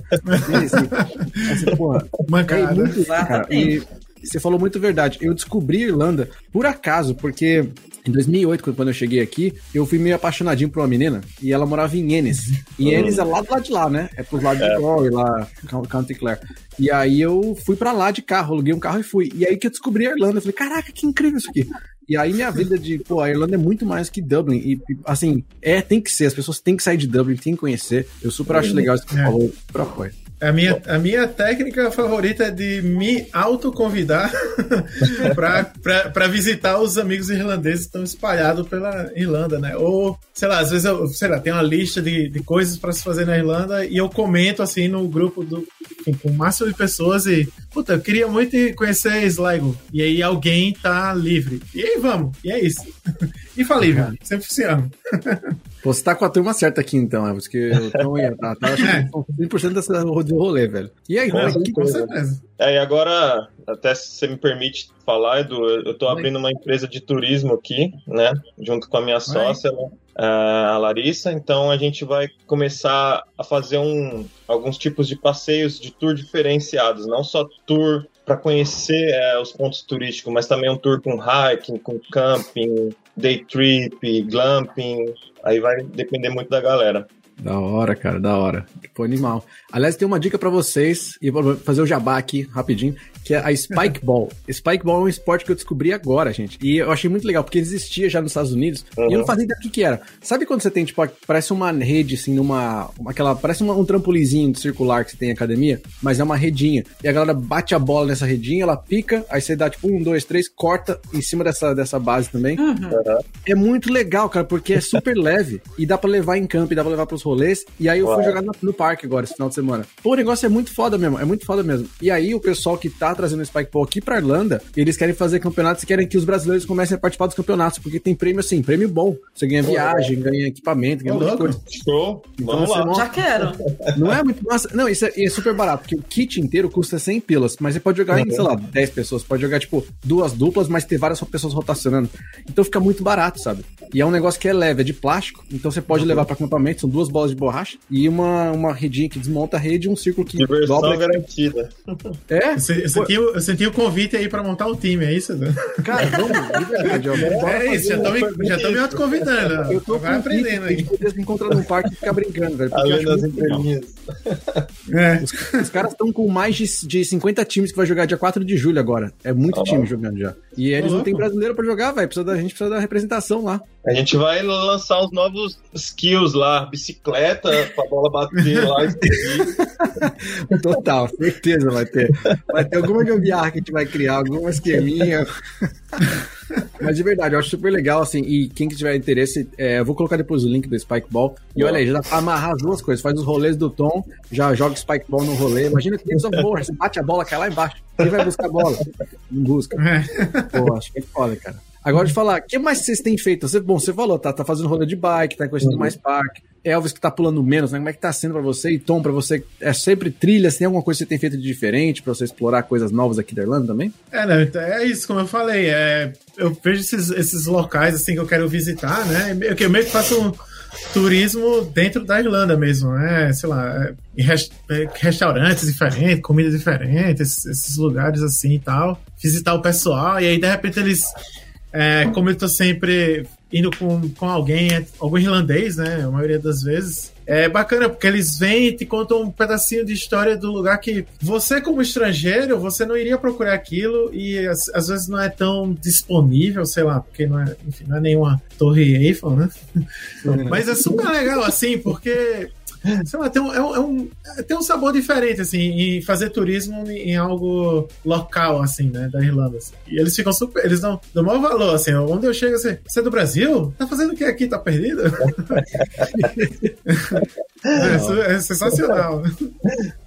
porra, Mancada. É muito, cara, e você falou muito verdade. Eu descobri a Irlanda por acaso, porque em 2008, quando eu cheguei aqui, eu fui meio apaixonadinho por uma menina e ela morava em Ennis. E uhum. Ennis é lá do lado de lá, né? É pro lado é. de Galway, lá, County Clare. E aí eu fui para lá de carro, aluguei um carro e fui. E aí que eu descobri a Irlanda. Eu falei, caraca, que incrível isso aqui. E aí minha vida de, pô, a Irlanda é muito mais que Dublin. E, assim, é, tem que ser, as pessoas têm que sair de Dublin, têm que conhecer. Eu super acho legal isso que você é. falou, super apoio. A minha, a minha técnica favorita é de me autoconvidar para visitar os amigos irlandeses que estão espalhados pela Irlanda, né? Ou, sei lá, às vezes eu, sei lá, tem uma lista de, de coisas para se fazer na Irlanda e eu comento assim no grupo do, enfim, com o máximo de pessoas e, puta, eu queria muito conhecer Sligo. E aí alguém tá livre. E aí vamos. E é isso. Infalível. Sempre funciona. Pô, você tá com a turma certa aqui então, é porque eu tô, tá, tá, que 100% dessa, do rolê, velho. E aí, com, que com certeza. É, e agora, até se você me permite falar, Edu, eu tô abrindo uma empresa de turismo aqui, né, junto com a minha sócia, né, a Larissa, então a gente vai começar a fazer um, alguns tipos de passeios de tour diferenciados, não só tour para conhecer é, os pontos turísticos, mas também um tour com hiking, com camping, day trip, glamping, aí vai depender muito da galera. Da hora, cara, da hora. Tipo, animal. Aliás, tem uma dica para vocês, e vou fazer o jabá aqui rapidinho que é a Spike Ball. Spike Ball é um esporte que eu descobri agora, gente. E eu achei muito legal, porque existia já nos Estados Unidos, uhum. e eu não fazia ideia do que, que era. Sabe quando você tem, tipo, parece uma rede, assim, numa. Aquela, parece uma, um trampolizinho circular que você tem em academia, mas é uma redinha. E a galera bate a bola nessa redinha, ela pica, aí você dá, tipo, um, dois, três, corta em cima dessa, dessa base também. Uhum. É muito legal, cara, porque é super leve e dá para levar em campo, e dá pra levar pros rolês. E aí eu fui jogar no, no parque agora, esse final de semana. Pô, o negócio é muito foda mesmo, é muito foda mesmo. E aí o pessoal que tá tá trazendo o Spikeball aqui pra Irlanda, eles querem fazer campeonatos e querem que os brasileiros comecem a participar dos campeonatos, porque tem prêmio assim, prêmio bom. Você ganha viagem, ganha equipamento, ganha muita coisa. Show. Então, Vamos lá. Já quero. Não é muito massa. Não, isso é, é, super barato, porque o kit inteiro custa 100 pilas, mas você pode jogar uhum. em, sei lá, 10 pessoas. Pode jogar, tipo, duas duplas, mas ter várias pessoas rotacionando. Então fica muito barato, sabe? E é um negócio que é leve, é de plástico, então você pode uhum. levar para acampamento, são duas bolas de borracha e uma, uma redinha que desmonta a rede e um círculo que Diversão dobra. garantida. É? Eu senti, eu senti o convite aí para montar um time, é isso? Cara, vamos, de verdade, ó, É isso, já tô me, já tô me autoconvidando. Eu tô Vai aprendendo aí. Vocês encontram no parque e ficar brincando, velho. Além das entrelinhas. É. Os, os, caras estão com mais de, de 50 times que vai jogar dia 4 de julho agora. É muito time jogando já. E eles não têm brasileiro para jogar, velho. Precisa da gente precisa da representação lá. A gente vai lançar os novos skills lá, bicicleta pra bola bater lá. Total, certeza vai ter. Vai ter alguma gambiarra que a gente vai criar, alguma esqueminha. Mas de verdade, eu acho super legal, assim, e quem que tiver interesse, é, eu vou colocar depois o link do Spikeball. E olha aí, já dá pra amarrar as duas coisas. Faz os rolês do Tom, já joga Spikeball no rolê. Imagina que tem só porra, você bate a bola, cai lá embaixo. Quem vai buscar a bola? Não busca. É. Pô, acho que é foda, cara. Agora de falar, o que mais vocês têm feito? Você, bom, você falou, tá, tá fazendo roda de bike, tá conhecendo uhum. mais parque. Elvis que tá pulando menos, né? Como é que tá sendo para você? E Tom, para você, é sempre trilhas? Tem alguma coisa que você tem feito de diferente para você explorar coisas novas aqui da Irlanda também? É, né? é isso, como eu falei. É, eu vejo esses, esses locais assim que eu quero visitar, né? Eu, eu meio que faço um turismo dentro da Irlanda mesmo, né? Sei lá, é, é, restaurantes diferentes, comida diferente, esses, esses lugares assim e tal. Visitar o pessoal, e aí de repente eles é, como eu tô sempre indo com, com alguém, é, algum irlandês, né? A maioria das vezes. É bacana, porque eles vêm e te contam um pedacinho de história do lugar que você, como estrangeiro, você não iria procurar aquilo e às, às vezes não é tão disponível, sei lá, porque não é, enfim, não é nenhuma torre Eiffel, né? Mas é super legal, assim, porque sei lá, tem um, é um, é um, tem um sabor diferente, assim, em fazer turismo em, algo local, assim, né, da Irlanda. Assim. E eles ficam super, eles dão, dão maior valor, assim, onde eu chego, assim, você é do Brasil? Tá fazendo o que aqui? Tá perdido? é, é sensacional.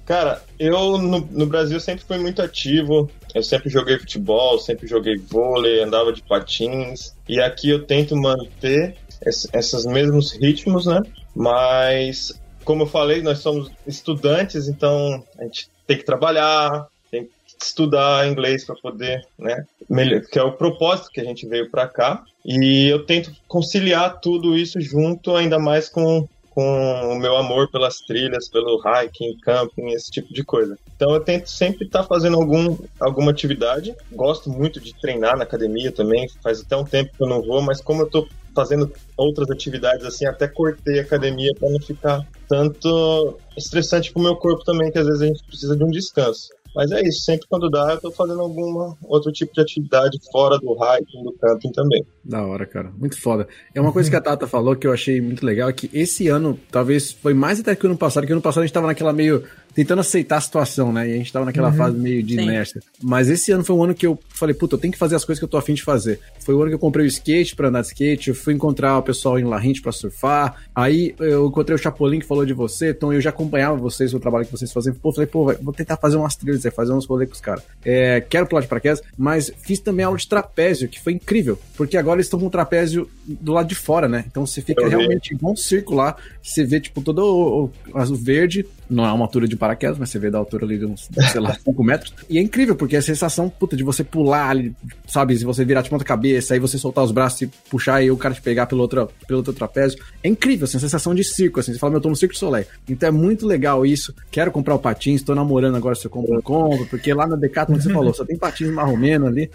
Cara, eu no, no, Brasil sempre fui muito ativo. Eu sempre joguei futebol, sempre joguei vôlei, andava de patins. E aqui eu tento manter esses mesmos ritmos, né? Mas como eu falei, nós somos estudantes, então a gente tem que trabalhar, tem que estudar inglês para poder, né, melhor, que é o propósito que a gente veio para cá. E eu tento conciliar tudo isso junto, ainda mais com com o meu amor pelas trilhas, pelo hiking, camping, esse tipo de coisa. Então eu tento sempre estar tá fazendo algum, alguma atividade. Gosto muito de treinar na academia também. Faz até um tempo que eu não vou, mas como eu estou fazendo outras atividades assim, até cortei a academia para não ficar tanto estressante pro meu corpo também, que às vezes a gente precisa de um descanso. Mas é isso, sempre quando dá, eu tô fazendo algum outro tipo de atividade fora do hiking, do camping também. Da hora, cara. Muito foda. É uma coisa que a Tata falou que eu achei muito legal, que esse ano, talvez, foi mais até que o ano passado, que o ano passado a gente tava naquela meio tentando aceitar a situação, né? E a gente tava naquela uhum. fase meio de Sim. inércia. Mas esse ano foi um ano que eu falei, puta, eu tenho que fazer as coisas que eu tô afim de fazer. Foi o ano que eu comprei o skate para andar de skate, eu fui encontrar o pessoal em Larrinte para surfar. Aí eu encontrei o Chapolin que falou de você, então eu já acompanhava vocês, o trabalho que vocês faziam. Pô, falei, pô, vou tentar fazer umas trilhas, fazer uns rolês com os caras. É, quero pular de paraquedas, mas fiz também aula de trapézio, que foi incrível, porque agora eles estão com o trapézio do lado de fora, né? Então você fica realmente igual um circo lá, você vê, tipo, todo o, o, o verde, não é uma altura de paraquedas, mas você vê da altura ali de uns, sei lá, 5 metros. E é incrível, porque a sensação, puta, de você pular ali, sabe, se você virar de ponta cabeça, aí você soltar os braços e puxar e o cara te pegar pelo outro, pelo outro trapézio. É incrível, assim, a sensação de circo, assim. Você fala, meu, eu tô no Circo Soleil. Então é muito legal isso. Quero comprar o patins, tô namorando agora se eu compro, eu compro, porque lá na Decathlon, você falou, só tem patins marromeno ali.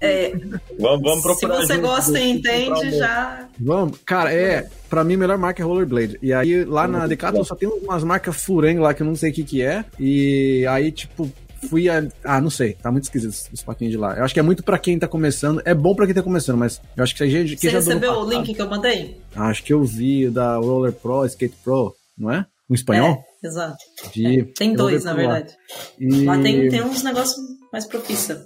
É. Vamos, vamos procurar. Se você gosta e entende, já... Vamos. Cara, é pra mim, a melhor marca é Rollerblade. E aí, lá na Decathlon só tem umas marcas furengo lá que eu não sei o que que é. E aí, tipo, fui a. Ah, não sei. Tá muito esquisito os patinhos de lá. Eu acho que é muito pra quem tá começando. É bom pra quem tá começando, mas eu acho que a gente. Você já recebeu o link que eu mandei? Acho que eu vi da Roller Pro, Skate Pro, não é? Um espanhol? É, exato. De... É, tem dois, na verdade. E... Lá tem, tem uns negócios mais propícios.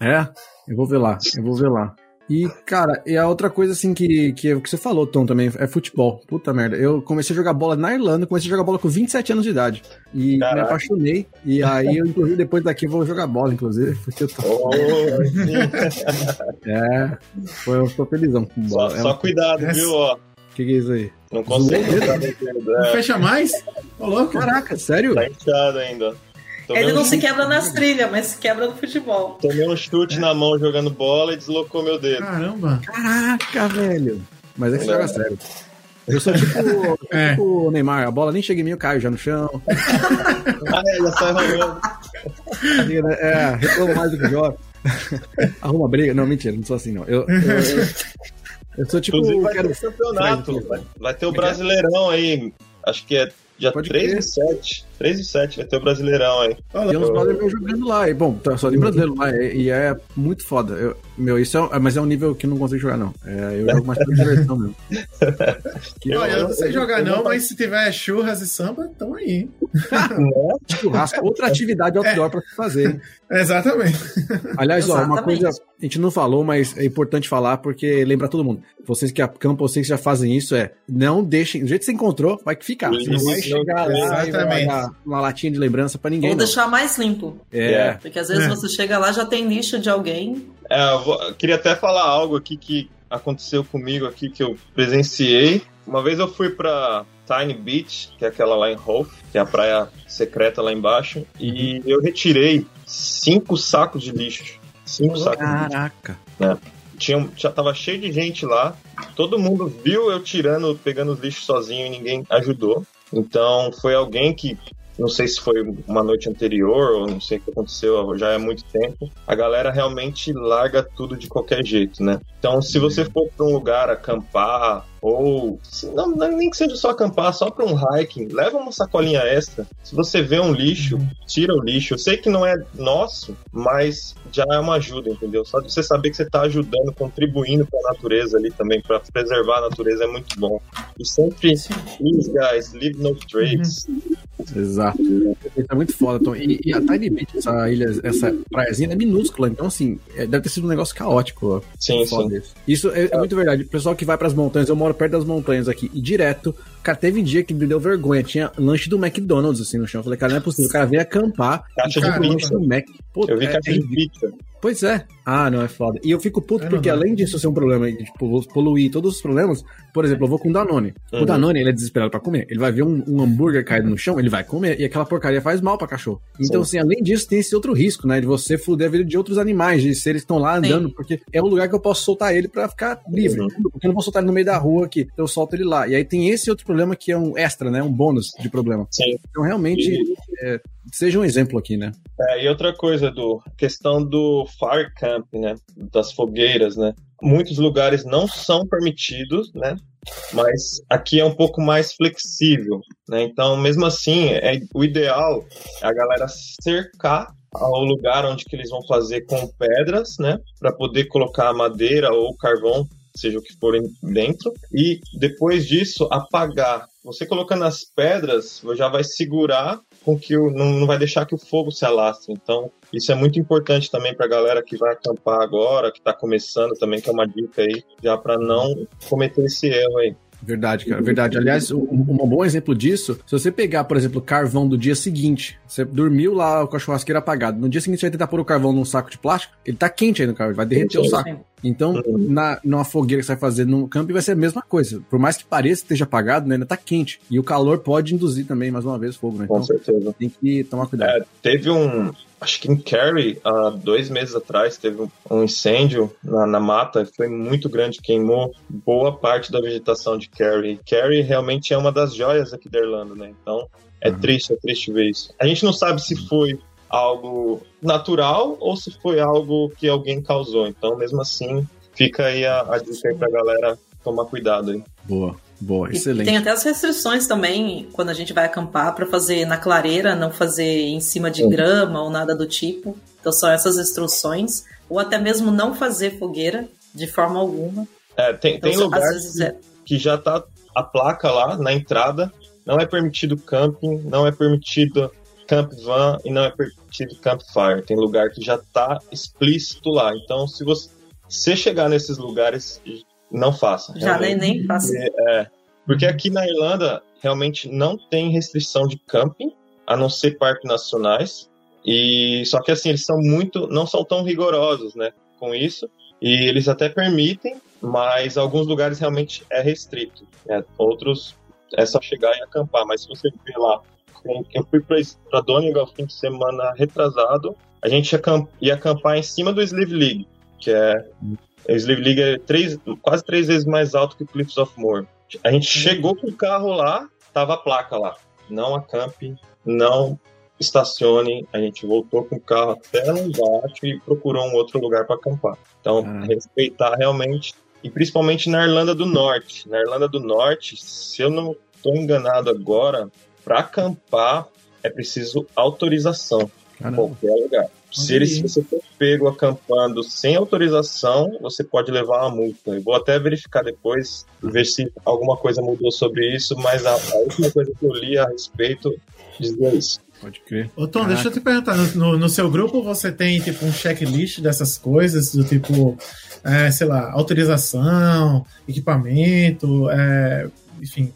É? Eu vou ver lá, eu vou ver lá. E, cara, e a outra coisa, assim, que, que, que você falou, Tom, também, é futebol. Puta merda. Eu comecei a jogar bola na Irlanda, comecei a jogar bola com 27 anos de idade. E Caraca. me apaixonei. E aí, eu, inclusive, depois daqui vou jogar bola, inclusive, porque eu tô. Oh, é, foi, eu tô felizão com bola. Só, é só cuidado, viu, ó. O que, que é isso aí? Não consegue. Não fecha mais? Ô, louco. Caraca, sério? Tá inchado ainda. Tomei Ele não um se quebra nas trilhas, mas se quebra no futebol. Tomei um chute é. na mão jogando bola e deslocou meu dedo. Caramba! Caraca, velho! Mas é que você joga sério. Eu sou tipo, é. tipo o Neymar, a bola nem chega em mim, eu caio já no chão. ah, é, já sai rolando. É, reclamo mais do que joga. Arruma briga. Não, mentira, não sou assim, não. Eu, eu, eu, eu sou tipo. Inclusive, vai quero... ter campeonato. Vai, vai ter o Brasileirão aí. Acho que é Dia Pode 3 crer. e 7. 3 e 7 vai ter o Brasileirão aí. Tem uns brasileiros jogando lá. E, bom, tá só tem brasileiro lá. E, e é muito foda. Eu, meu, isso é, mas é um nível que eu não consigo jogar, não. É, eu jogo mais pra diversão mesmo. que, Olha, eu não sei jogar, não, mas se tiver churras e samba, estão aí. Churrasco, outra atividade outdoor é. pra fazer. Hein? Exatamente. Aliás, ó, uma coisa a gente não falou, mas é importante falar porque lembra todo mundo. Vocês que acampam, vocês que já fazem isso, é não deixem. Do jeito que você encontrou, vai que ficar. Você não vai chegar lá e vai dar uma latinha de lembrança para ninguém. Ou deixar mais limpo. É. Porque às vezes é. você chega lá já tem lixo de alguém. É, eu, vou, eu queria até falar algo aqui que aconteceu comigo aqui que eu presenciei. Uma vez eu fui para Tiny Beach, que é aquela lá em Hof, que é a praia secreta lá embaixo, e eu retirei cinco sacos de lixo. Cinco sacos Caraca. de lixo. É. Tinha, já tava cheio de gente lá. Todo mundo viu eu tirando, pegando os lixos sozinho e ninguém ajudou. Então foi alguém que não sei se foi uma noite anterior ou não sei o que aconteceu, já é muito tempo. A galera realmente larga tudo de qualquer jeito, né? Então, se você for para um lugar acampar ou não, não, nem que seja só acampar, só para um hiking, leva uma sacolinha extra. Se você vê um lixo, uhum. tira o lixo. Eu sei que não é nosso, mas já é uma ajuda, entendeu? Só de você saber que você está ajudando, contribuindo para a natureza ali também, para preservar a natureza é muito bom. E sempre, please guys, leave no trace. Uhum. Exato. É muito foda, Tom. E, e, a Tiny Beach, essa ilha, essa praiazinha é minúscula, então assim, é, deve ter sido um negócio caótico. Ó. Sim, sim. Isso, isso é, é, muito verdade. O pessoal que vai para as montanhas, eu moro perto das montanhas aqui, e direto, cara, teve um dia que me deu vergonha. Tinha lanche do McDonald's assim no chão. Eu falei, cara, não é possível. O cara veio acampar. Caixa de lanche do Mac. Pô, eu vi é, caixa é, de pizza. Pois é. Ah, não, é foda. E eu fico puto é porque, normal. além disso ser um problema de tipo, poluir todos os problemas, por exemplo, eu vou com o Danone. Uhum. O Danone, ele é desesperado pra comer. Ele vai ver um, um, hambúrguer caído no chão, ele vai comer. E aquela porcaria faz mal pra cachorro. Então, Sim. assim, além disso, tem esse outro risco, né? De você fuder a vida de outros animais, de seres que estão lá andando, Sim. porque é um lugar que eu posso soltar ele pra ficar livre. Uhum. Porque eu não vou soltar ele no meio da rua aqui. Então eu solto ele lá. E aí tem esse outro problema que é um extra, né? Um bônus de problema. Sim. Então, realmente, e... é, seja um exemplo aqui, né? É, e outra coisa, do questão do fire camp, né? Das fogueiras, né? Muitos lugares não são permitidos, né? Mas aqui é um pouco mais flexível, né? Então, mesmo assim, é, o ideal é a galera cercar ao lugar onde que eles vão fazer com pedras, né? Para poder colocar madeira ou carvão seja o que for dentro, e depois disso apagar. Você colocando as pedras, já vai segurar com que o, não, não vai deixar que o fogo se alastre. Então, isso é muito importante também para a galera que vai acampar agora, que está começando também, que é uma dica aí, já para não cometer esse erro aí. Verdade, cara, verdade. Aliás, um, um, bom exemplo disso, se você pegar, por exemplo, carvão do dia seguinte, você dormiu lá com a churrasqueira apagada, no dia seguinte você vai tentar pôr o carvão num saco de plástico, ele tá quente aí no carvão, vai derreter o saco. Então, uhum. na, numa fogueira que você vai fazer no camping vai ser a mesma coisa. Por mais que pareça que esteja apagado, né, ainda tá quente. E o calor pode induzir também, mais uma vez, fogo, né? Com então, certeza. Tem que tomar cuidado. É, teve um. Acho que em Kerry, há dois meses atrás, teve um, incêndio na, na, mata, foi muito grande, queimou boa parte da vegetação de Kerry. Kerry realmente é uma das joias aqui da Irlanda, né? Então, é uhum. triste, é triste ver isso. A gente não sabe se foi algo natural ou se foi algo que alguém causou. Então, mesmo assim, fica aí a, a dica aí pra galera tomar cuidado aí. Boa. Boa, excelente. E tem até as restrições também quando a gente vai acampar para fazer na clareira, não fazer em cima de grama ou nada do tipo. Então são essas instruções. Ou até mesmo não fazer fogueira de forma alguma. É, tem, então, tem lugares que, é... que já tá a placa lá na entrada. Não é permitido camping, não é permitido camp van e não é permitido campfire. Tem lugar que já tá explícito lá. Então, se você se chegar nesses lugares, não faça. Já nem, nem faça. É, porque aqui na Irlanda, realmente não tem restrição de camping, a não ser parques nacionais. E só que assim, eles são muito, não são tão rigorosos, né, com isso. E eles até permitem, mas alguns lugares realmente é restrito. Né? Outros é só chegar e acampar. Mas se você ver lá, eu fui para Donegal fim de semana retrasado, a gente ia acampar em cima do Sleeve League, que é o Sleeve League é três, quase três vezes mais alto que o Cliffs of Moher. A gente chegou com o carro lá, tava a placa lá. Não acampe, não estacione. A gente voltou com o carro até lá embaixo e procurou um outro lugar para acampar. Então, respeitar realmente. E principalmente na Irlanda do Norte. Na Irlanda do Norte, se eu não estou enganado agora, para acampar é preciso autorização em qualquer lugar. Se, ele, se você for pego acampando sem autorização, você pode levar uma multa. Eu vou até verificar depois, ver se alguma coisa mudou sobre isso, mas a, a última coisa que eu li a respeito dizia isso. Pode crer. Ô Tom, Caraca. deixa eu te perguntar, no, no, seu grupo você tem tipo um checklist dessas coisas, do tipo, é, sei lá, autorização, equipamento, é, enfim,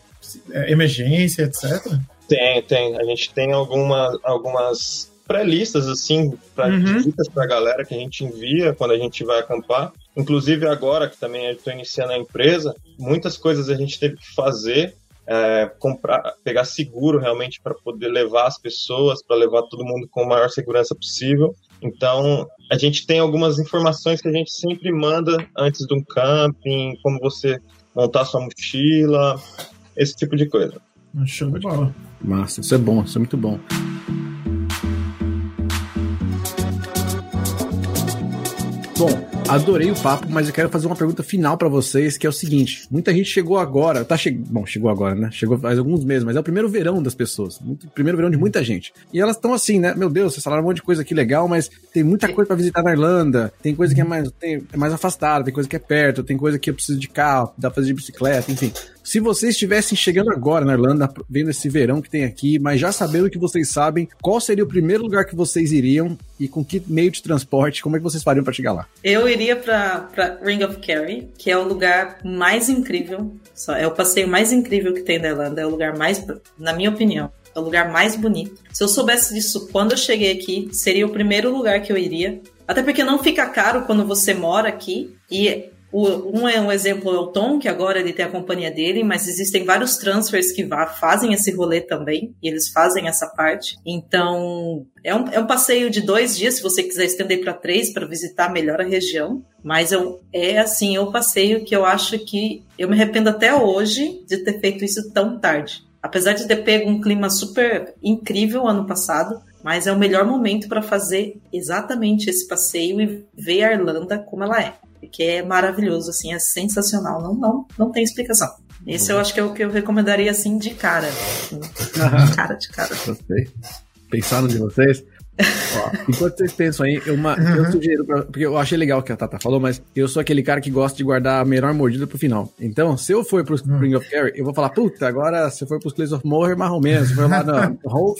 é, emergência, etc? Tem, tem. A gente tem alguma, algumas pré-listas, assim, para uhum. dicas para a galera que a gente envia quando a gente vai acampar. Inclusive agora, que também estou iniciando a empresa, muitas coisas a gente teve que fazer, é, comprar, pegar seguro realmente para poder levar as pessoas, para levar todo mundo com a maior segurança possível. Então, a gente tem algumas informações que a gente sempre manda antes de um camping, como você montar sua mochila, esse tipo de coisa. Show de bola. Massa, isso é bom, isso é muito bom. Bom, adorei o papo, mas eu quero fazer uma pergunta final para vocês, que é o seguinte: muita gente chegou agora, tá che... bom, chegou agora, né? Chegou faz alguns meses, mas é o primeiro verão das pessoas, muito, primeiro verão de muita gente. E elas estão assim, né? Meu Deus, vocês falaram um monte de coisa aqui legal, mas tem muita coisa para visitar na Irlanda, tem coisa que é mais, tem, é mais afastada, tem coisa que é perto, tem coisa que eu preciso de carro, dá pra fazer de bicicleta, enfim. Se vocês estivessem chegando agora na Irlanda, vendo esse verão que tem aqui, mas já sabendo o que vocês sabem, qual seria o primeiro lugar que vocês iriam e com que meio de transporte, como é que vocês fariam para chegar lá? Eu iria para Ring of Kerry, que é o lugar mais incrível, é o passeio mais incrível que tem na Irlanda, é o lugar mais, na minha opinião, é o lugar mais bonito. Se eu soubesse disso quando eu cheguei aqui, seria o primeiro lugar que eu iria. Até porque não fica caro quando você mora aqui e um é um exemplo é o Tom, que agora ele tem a companhia dele, mas existem vários transfers que vá, fazem esse rolê também, e eles fazem essa parte. Então, é um, é um passeio de dois dias, se você quiser estender para três, para visitar melhor a região. Mas eu, é assim, é o um passeio que eu acho que eu me arrependo até hoje de ter feito isso tão tarde. Apesar de ter pego um clima super incrível ano passado, mas é o melhor momento para fazer exatamente esse passeio e ver a Irlanda como ela é que é maravilhoso, assim, é sensacional, não, não, não tem explicação. Esse eu acho que é o que eu recomendaria, assim, de cara. De cara, de cara. Gostei. Pensaram de vocês? Ó, enquanto vocês pensam aí, uma, uhum. eu sugiro, pra, porque eu achei legal o que a Tata falou, mas eu sou aquele cara que gosta de guardar a melhor mordida pro final. Então, se eu for pro Spring uhum. of Carry, eu vou falar, puta, agora se for pros Clays of Moher, mais ou menos. Se for lá no Rolf,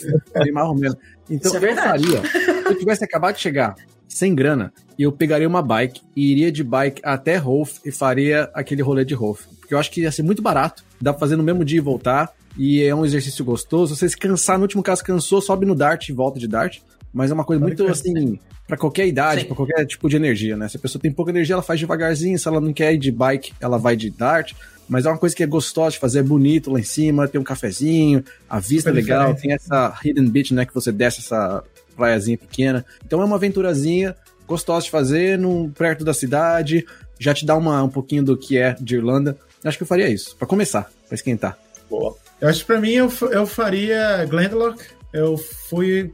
mais ou menos. Então, é eu faria, se eu tivesse acabado de chegar, sem grana, eu pegaria uma bike e iria de bike até Rolf e faria aquele rolê de Rolf. Porque eu acho que ia ser muito barato, dá pra fazer no mesmo dia e voltar, e é um exercício gostoso. Você se cansar, no último caso cansou, sobe no Dart e volta de Dart. Mas é uma coisa muito assim, para qualquer idade, para qualquer tipo de energia, né? Se a pessoa tem pouca energia, ela faz devagarzinho. Se ela não quer ir de bike, ela vai de Dart. Mas é uma coisa que é gostosa de fazer, é bonito lá em cima, tem um cafezinho, a vista é legal, tem essa hidden beach, né? Que você desce essa praiazinha pequena. Então é uma aventurazinha gostosa de fazer, num, perto da cidade, já te dá uma, um pouquinho do que é de Irlanda. Acho que eu faria isso, para começar, para esquentar. Boa. Eu acho que pra mim eu, eu faria Glendalough. Eu fui.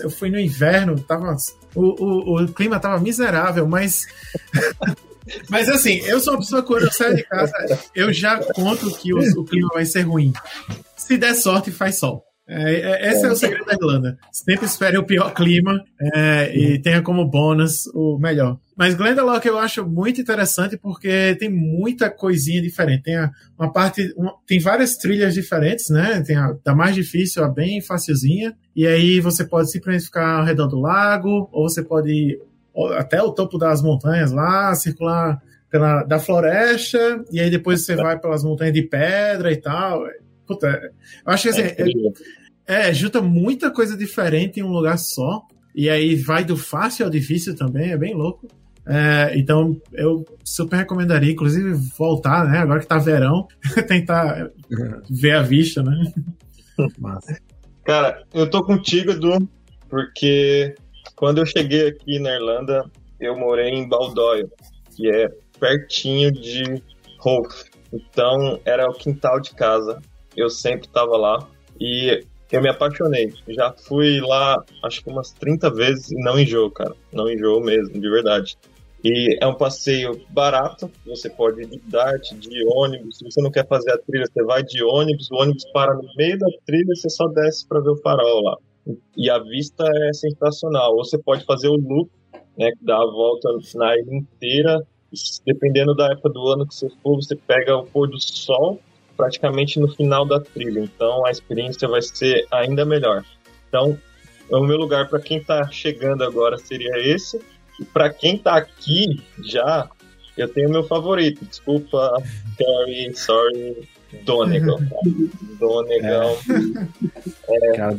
Eu fui no inverno, tava. O, o, o clima tava miserável, mas. Mas assim, eu sou uma pessoa que quando eu saio de casa, eu já conto que o, o clima vai ser ruim. Se der sorte, faz sol. É, é, esse é o segredo da Irlanda. Sempre espere o pior clima é, e tenha como bônus o melhor. Mas Glendalough eu acho muito interessante porque tem muita coisinha diferente. Tem a, uma parte, uma, tem várias trilhas diferentes, né? Tem a da mais difícil a bem facilzinha. E aí você pode simplesmente ficar ao redor do lago, ou você pode ir até o topo das montanhas lá, circular pela, da floresta, e aí depois você vai pelas montanhas de pedra e tal. Puta, eu acho que assim, é, é, é, junta muita coisa diferente em um lugar só, e aí vai do fácil ao difícil também, é bem louco. É, então, eu super recomendaria, inclusive, voltar, né? Agora que tá verão, tentar ver a vista, né? Massa. Cara, eu tô contigo, Edu, porque quando eu cheguei aqui na Irlanda, eu morei em Baldoyle, que é pertinho de Hove. Então, era o quintal de casa. Eu sempre estava lá e eu me apaixonei. Já fui lá, acho que umas 30 vezes e não enjoo, cara. Não enjoo mesmo, de verdade. E é um passeio barato, você pode ir de Dart, de ônibus. Se você não quer fazer a trilha, você vai de ônibus, o ônibus para no meio da trilha e você só desce para ver o farol lá. E a vista é sensacional. Ou você pode fazer o loop, né, que dá a volta na ilha inteira. Dependendo da época do ano que você for, você pega o pôr do sol praticamente no final da trilha. Então a experiência vai ser ainda melhor. Então, o meu lugar para quem está chegando agora seria esse para quem tá aqui já, eu tenho meu favorito. Desculpa, Terry, sorry, Donegal. Donegal. É, é,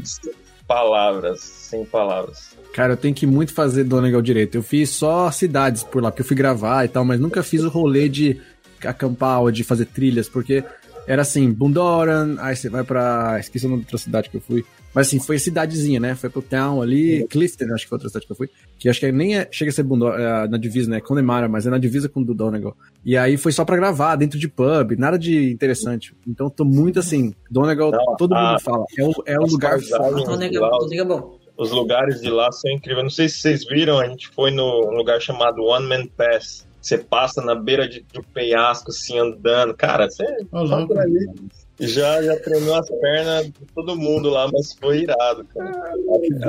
palavras, sem palavras. Cara, eu tenho que muito fazer Donegal direito. Eu fiz só cidades por lá, porque eu fui gravar e tal, mas nunca fiz o rolê de acampar ou de fazer trilhas, porque era assim, Bundoran, aí você vai pra. Esqueci o nome da outra cidade que eu fui. Mas assim, foi cidadezinha, né? Foi pro town ali, Clifton, acho que foi outra cidade que eu fui. Que acho que nem é, chega a ser Bundo, é, na divisa, né? Connemara, mas é na divisa com o Donegal. E aí foi só pra gravar, dentro de pub, nada de interessante. Então tô muito assim, Donegal, Não, todo a, mundo fala. É o, é o lugar foda. Donegal, Donegal bom. Os lugares de lá são incríveis. Não sei se vocês viram, a gente foi no lugar chamado One Man Pass. Você passa na beira de, de um penhasco, assim, andando. Cara, você. Olá, ali. Já, já treinou as pernas de todo mundo lá, mas foi irado, cara.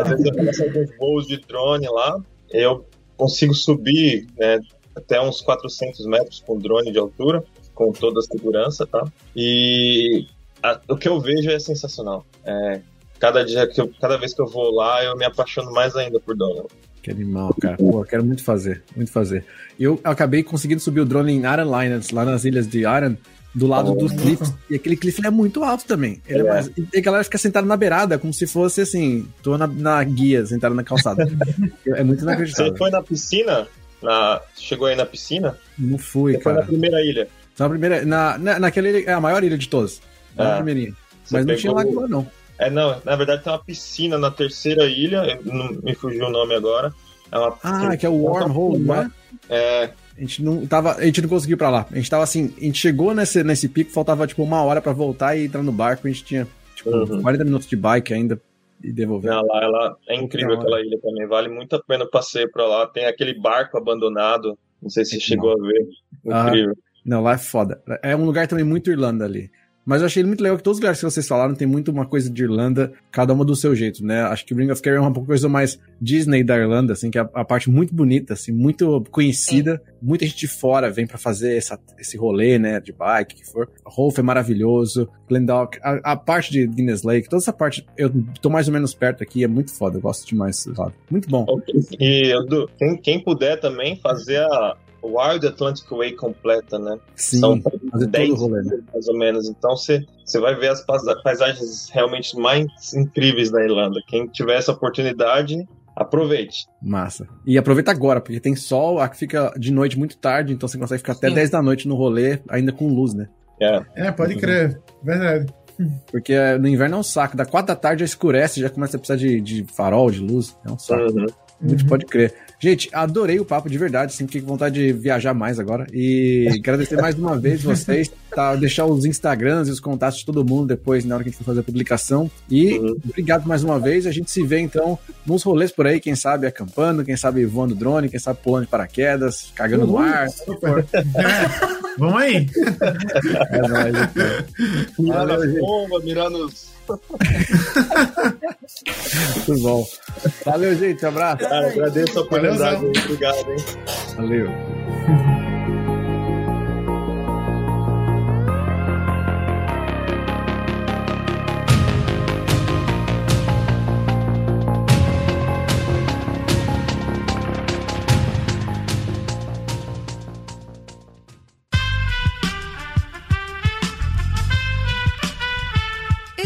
Às vezes eu faço alguns voos de drone lá, eu consigo subir né, até uns 400 metros com drone de altura, com toda a segurança, tá? E a, o que eu vejo é sensacional. É, cada dia que eu, cada vez que eu vou lá, eu me apaixono mais ainda por drone. Que animal, cara. Pô, quero muito fazer, muito fazer. Eu acabei conseguindo subir o drone em Iron Liners, lá nas ilhas de Iron, do lado oh. dos cliffs. E aquele cliff é muito alto também. Ele é. É mais... E a galera fica sentada na beirada, como se fosse assim, tô na, na guia, sentada na calçada. é muito inacreditável. Você foi na piscina? Na... Chegou aí na piscina? Não fui, Você cara. Foi na primeira ilha? Na primeira, na, na, naquela ilha, é a maior ilha de todas. Na é. primeirinha. Mas não tinha lago lá, não. É, não, na verdade tem uma piscina na terceira ilha, não me fugiu o nome agora. É uma, ah, que é o Wormhole, né? É, a gente não tava, a gente não conseguiu ir pra lá. A gente tava assim, a gente chegou nesse, nesse pico, faltava tipo uma hora para voltar e entrar no barco. A gente tinha tipo uhum. 40 minutos de bike ainda e devolver. Não, lá ela é incrível aquela ilha também, vale muito a pena o passeio para lá. Tem aquele barco abandonado, não sei se chegou a ver. Incrível. Ah, não, lá é foda. É um lugar também muito Irlanda ali. Mas eu achei muito legal que todos os lugares que vocês falaram tem muito uma coisa de Irlanda, cada uma do seu jeito, né? Acho que Ring of Kerry é uma coisa mais Disney da Irlanda, assim, que é a, parte muito bonita, assim, muito conhecida. Sim. Muita gente de fora vem para fazer essa, esse rolê, né, de bike, que for. Rolf é maravilhoso, Glendock, a, a, parte de Guinness Lake, toda essa parte, eu tô mais ou menos perto aqui, é muito foda, eu gosto demais, sabe? Muito bom. E quem, quem puder também fazer a, Wild Atlantic Way completa, né? Sim, São 10 rolê, né? mais ou menos. Então você vai ver as paisagens realmente mais incríveis da Irlanda. Quem tiver essa oportunidade, aproveite. Massa. E aproveita agora, porque tem sol, aqui fica de noite muito tarde, então você consegue ficar Sim. até 10 da noite no rolê, ainda com luz, né? É, é pode crer. Verdade. Porque no inverno é um saco. Da 4 da tarde já escurece, já começa a precisar de, de farol, de luz. É um saco. Uhum. Muito uhum. pode crer. Gente, adorei o papo de verdade, sim, fiquei com vontade de viajar mais agora. E agradecer mais uma vez vocês, tá? Deixar os Instagrams e os contatos de todo mundo depois, na hora que a gente for fazer a publicação. E uhum. obrigado mais uma vez. A gente se vê, então, nos rolês por aí, quem sabe acampando, quem sabe voando drone, quem sabe pulando de paraquedas, cagando uhum. no ar. É, vamos aí. É nóis, Mirando a bomba, mirando os muito bom. Valeu, gente. Um abraço. Cara, agradeço a oportunidade. Obrigado, hein? Valeu.